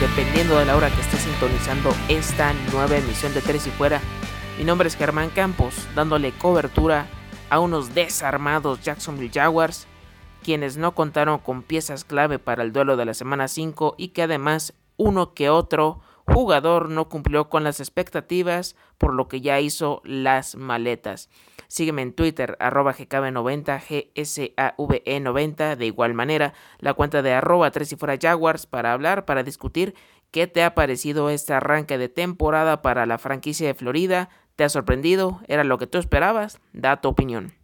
dependiendo de la hora que esté sintonizando esta nueva emisión de Tres y Fuera. Mi nombre es Germán Campos, dándole cobertura a unos desarmados Jacksonville Jaguars, quienes no contaron con piezas clave para el duelo de la semana 5 y que además uno que otro jugador no cumplió con las expectativas, por lo que ya hizo las maletas. Sígueme en Twitter, arroba GKB90, GSAVE90. De igual manera, la cuenta de arroba 3 y fuera Jaguars para hablar, para discutir qué te ha parecido este arranque de temporada para la franquicia de Florida. ¿Te ha sorprendido? ¿Era lo que tú esperabas? Da tu opinión.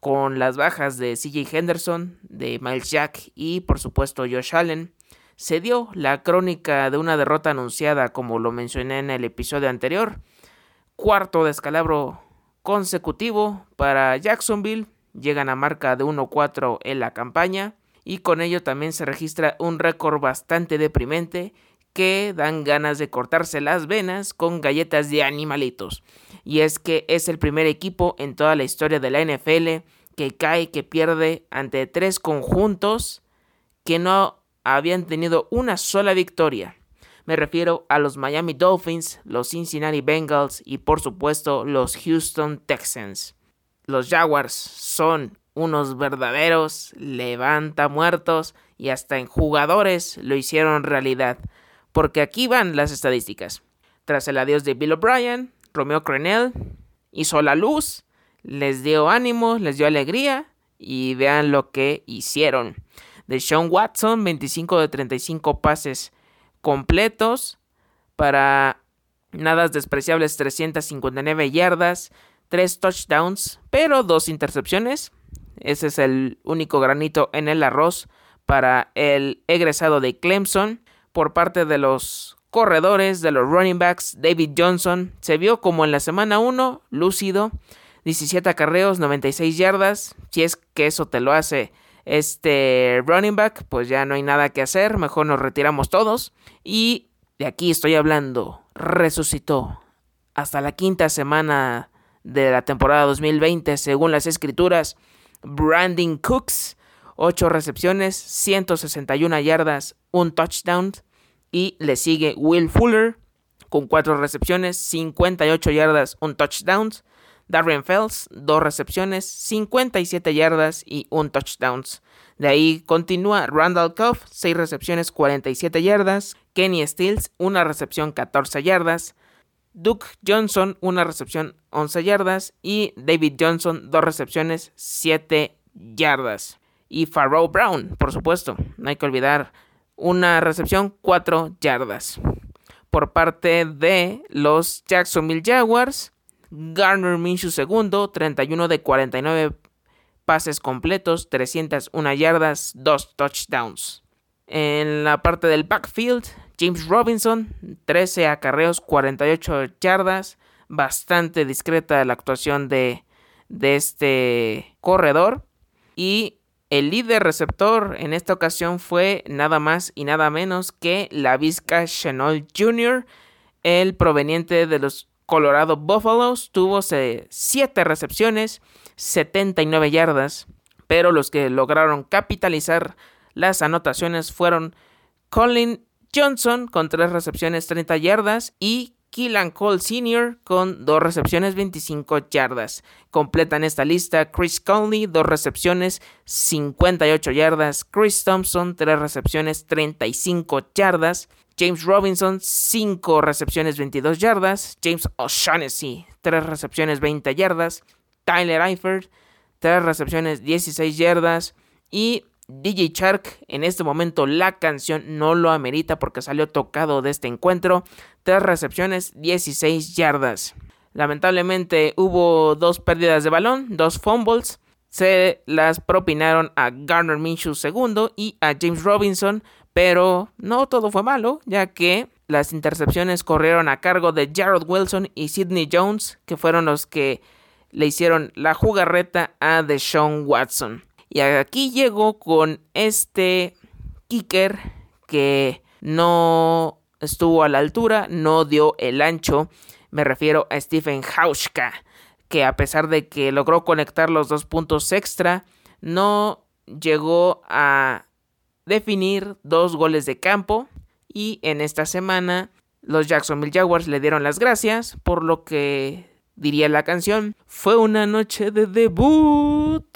Con las bajas de CJ Henderson, de Miles Jack y por supuesto Josh Allen, se dio la crónica de una derrota anunciada como lo mencioné en el episodio anterior. Cuarto descalabro consecutivo para Jacksonville. Llegan a marca de 1-4 en la campaña y con ello también se registra un récord bastante deprimente que dan ganas de cortarse las venas con galletas de animalitos. Y es que es el primer equipo en toda la historia de la NFL que cae, que pierde ante tres conjuntos que no habían tenido una sola victoria. Me refiero a los Miami Dolphins, los Cincinnati Bengals y por supuesto los Houston Texans. Los Jaguars son unos verdaderos levanta muertos y hasta en jugadores lo hicieron realidad. Porque aquí van las estadísticas. Tras el adiós de Bill O'Brien, Romeo Crenel hizo la luz, les dio ánimo, les dio alegría y vean lo que hicieron. De Sean Watson, 25 de 35 pases completos para nadas despreciables 359 yardas, 3 touchdowns, pero dos intercepciones. Ese es el único granito en el arroz para el egresado de Clemson por parte de los corredores, de los running backs. David Johnson se vio como en la semana 1, lúcido, 17 acarreos, 96 yardas. Si es que eso te lo hace este running back, pues ya no hay nada que hacer, mejor nos retiramos todos. Y de aquí estoy hablando, resucitó hasta la quinta semana de la temporada 2020, según las escrituras, Brandon Cooks, 8 recepciones, 161 yardas, un touchdown. Y le sigue Will Fuller con 4 recepciones, 58 yardas, un touchdown. Darren Fells, dos recepciones, 57 yardas y un touchdown. De ahí continúa Randall Cuff, 6 recepciones, 47 yardas. Kenny Stills, una recepción, 14 yardas. Duke Johnson, una recepción, 11 yardas. Y David Johnson, dos recepciones, 7 yardas. Y Pharaoh Brown, por supuesto, no hay que olvidar, una recepción, 4 yardas. Por parte de los Jacksonville Jaguars, Garner Minshew segundo, 31 de 49 pases completos, 301 yardas, 2 touchdowns. En la parte del backfield, James Robinson, 13 acarreos, 48 yardas, bastante discreta la actuación de, de este corredor. Y el líder receptor en esta ocasión fue nada más y nada menos que la Vizca Chenol Jr., el proveniente de los Colorado Buffaloes tuvo 7 recepciones, 79 yardas, pero los que lograron capitalizar las anotaciones fueron Colin Johnson con 3 recepciones, 30 yardas y Keelan Cole Sr. con 2 recepciones, 25 yardas. Completan esta lista Chris Conley, 2 recepciones, 58 yardas. Chris Thompson, 3 recepciones, 35 yardas. James Robinson, 5 recepciones, 22 yardas. James O'Shaughnessy, 3 recepciones, 20 yardas. Tyler Eifert, 3 recepciones, 16 yardas. Y DJ Shark, en este momento la canción no lo amerita porque salió tocado de este encuentro. 3 recepciones, 16 yardas. Lamentablemente hubo dos pérdidas de balón, dos fumbles. Se las propinaron a Garner Minshew segundo y a James Robinson pero no todo fue malo, ya que las intercepciones corrieron a cargo de Jared Wilson y Sidney Jones, que fueron los que le hicieron la jugarreta a Deshaun Watson. Y aquí llegó con este kicker que no estuvo a la altura, no dio el ancho. Me refiero a Stephen Hauschka, que a pesar de que logró conectar los dos puntos extra, no llegó a definir dos goles de campo Y en esta semana los Jacksonville Jaguars le dieron las gracias por lo que diría la canción. Fue una noche de debut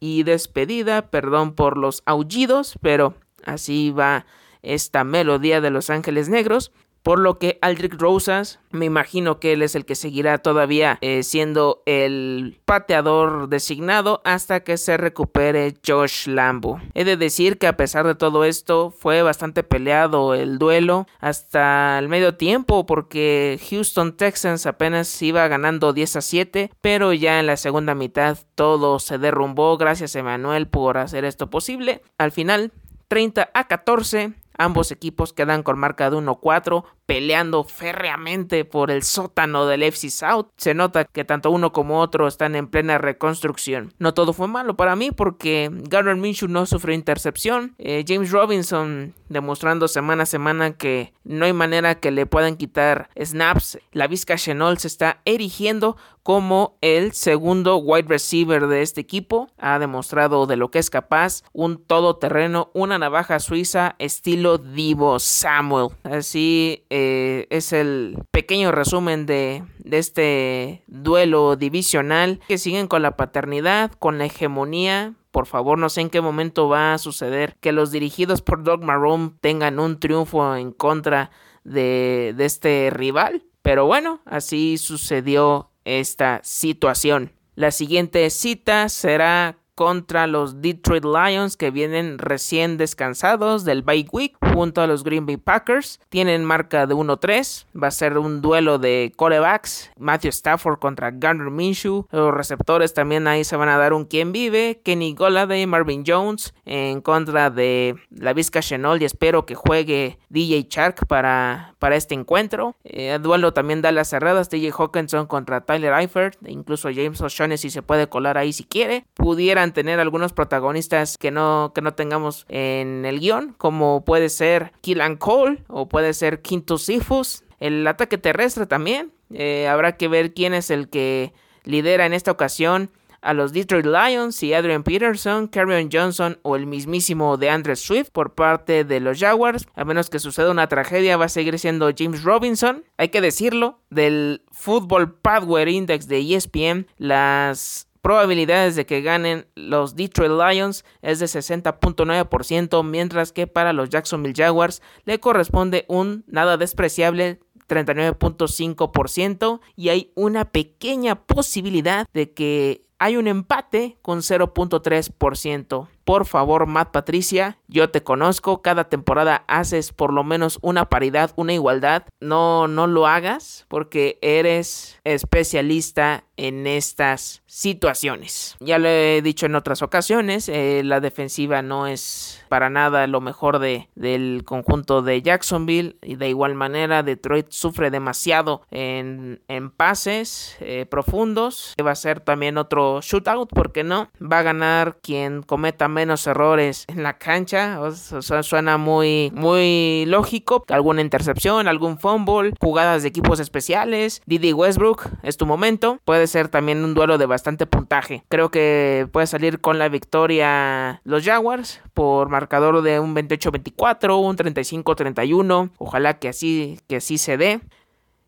y despedida, perdón por los aullidos, pero así va esta melodía de Los Ángeles Negros. Por lo que Aldrich Rosas, me imagino que él es el que seguirá todavía eh, siendo el pateador designado hasta que se recupere Josh Lambo. He de decir que a pesar de todo esto fue bastante peleado el duelo hasta el medio tiempo porque Houston Texans apenas iba ganando 10 a 7, pero ya en la segunda mitad todo se derrumbó gracias Emanuel por hacer esto posible. Al final 30 a 14 Ambos equipos quedan con marca de 1-4, peleando férreamente por el sótano del FC South. Se nota que tanto uno como otro están en plena reconstrucción. No todo fue malo para mí porque Garner Minshew no sufrió intercepción. Eh, James Robinson demostrando semana a semana que no hay manera que le puedan quitar snaps. La Vizca Chenol se está erigiendo como el segundo wide receiver de este equipo. Ha demostrado de lo que es capaz, un todoterreno, una navaja suiza estilo Divo Samuel. Así eh, es el pequeño resumen de, este duelo divisional que siguen con la paternidad, con la hegemonía, por favor, no sé en qué momento va a suceder que los dirigidos por Doug Marrone tengan un triunfo en contra de, de este rival. Pero bueno, así sucedió esta situación. La siguiente cita será contra los Detroit Lions que vienen recién descansados del bye week junto a los Green Bay Packers. Tienen marca de 1-3. Va a ser un duelo de corebacks. Matthew Stafford contra Garner Minshew. Los receptores también ahí se van a dar un quien vive. Kenny Golladay, Marvin Jones en contra de la Vizca Chenol y espero que juegue DJ Shark para, para este encuentro. Eh, duelo también da las cerradas. DJ Hawkinson contra Tyler Eifert. E incluso James O'Shaughnessy se puede colar ahí si quiere. Pudiera tener algunos protagonistas que no, que no tengamos en el guion, como puede ser Killan Cole o puede ser Quinto Sifus. El ataque terrestre también. Eh, habrá que ver quién es el que lidera en esta ocasión a los Detroit Lions y Adrian Peterson, Carrion Johnson o el mismísimo de Andrew Swift por parte de los Jaguars. A menos que suceda una tragedia, va a seguir siendo James Robinson. Hay que decirlo, del Football Power Index de ESPN, las probabilidades de que ganen los Detroit Lions es de 60.9%, mientras que para los Jacksonville Jaguars le corresponde un nada despreciable 39.5% y hay una pequeña posibilidad de que hay un empate con 0.3%. Por favor, Matt Patricia, yo te conozco, cada temporada haces por lo menos una paridad, una igualdad. No, no lo hagas porque eres especialista en estas situaciones. Ya lo he dicho en otras ocasiones, eh, la defensiva no es para nada lo mejor de, del conjunto de Jacksonville y de igual manera Detroit sufre demasiado en, en pases eh, profundos. Va a ser también otro shootout, porque no? Va a ganar quien cometa menos errores en la cancha. O sea, suena muy, muy lógico. Alguna intercepción, algún fumble, jugadas de equipos especiales. Didi Westbrook, es tu momento. Puede ser también un duelo de bastante puntaje. Creo que puede salir con la victoria los Jaguars por marcador de un 28-24, un 35-31. Ojalá que así, que así se dé.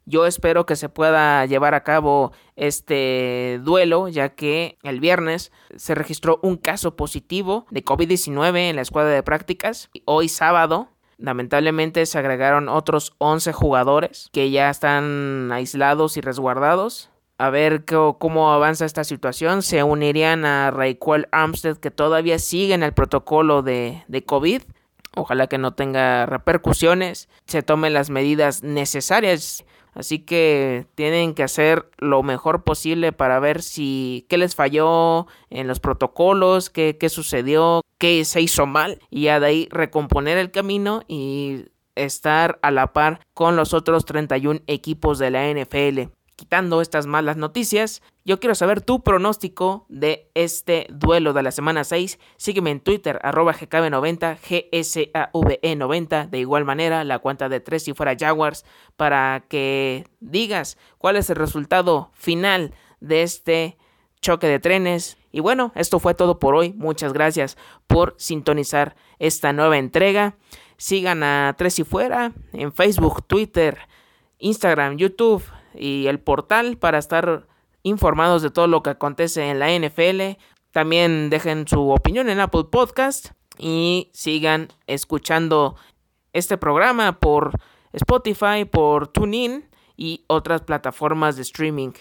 Yo espero que se pueda llevar a cabo este duelo, ya que el viernes se registró un caso positivo de COVID-19 en la escuadra de prácticas. Hoy sábado, lamentablemente, se agregaron otros 11 jugadores que ya están aislados y resguardados. A ver cómo avanza esta situación. Se unirían a Rayquel Armstead, que todavía sigue en el protocolo de, de COVID. Ojalá que no tenga repercusiones, se tomen las medidas necesarias. Así que tienen que hacer lo mejor posible para ver si qué les falló en los protocolos, qué, qué sucedió, qué se hizo mal y ya de ahí recomponer el camino y estar a la par con los otros 31 equipos de la NFL quitando estas malas noticias, yo quiero saber tu pronóstico de este duelo de la semana 6. Sígueme en Twitter, arroba GKB90, GSAVE90. De igual manera, la cuenta de 3 si fuera Jaguars, para que digas cuál es el resultado final de este choque de trenes. Y bueno, esto fue todo por hoy. Muchas gracias por sintonizar esta nueva entrega. Sigan a Tres y Fuera en Facebook, Twitter, Instagram, YouTube y el portal para estar informados de todo lo que acontece en la NFL. También dejen su opinión en Apple Podcast y sigan escuchando este programa por Spotify, por TuneIn y otras plataformas de streaming.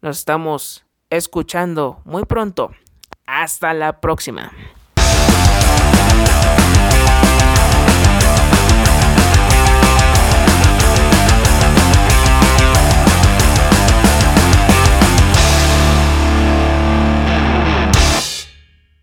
Nos estamos escuchando muy pronto. Hasta la próxima.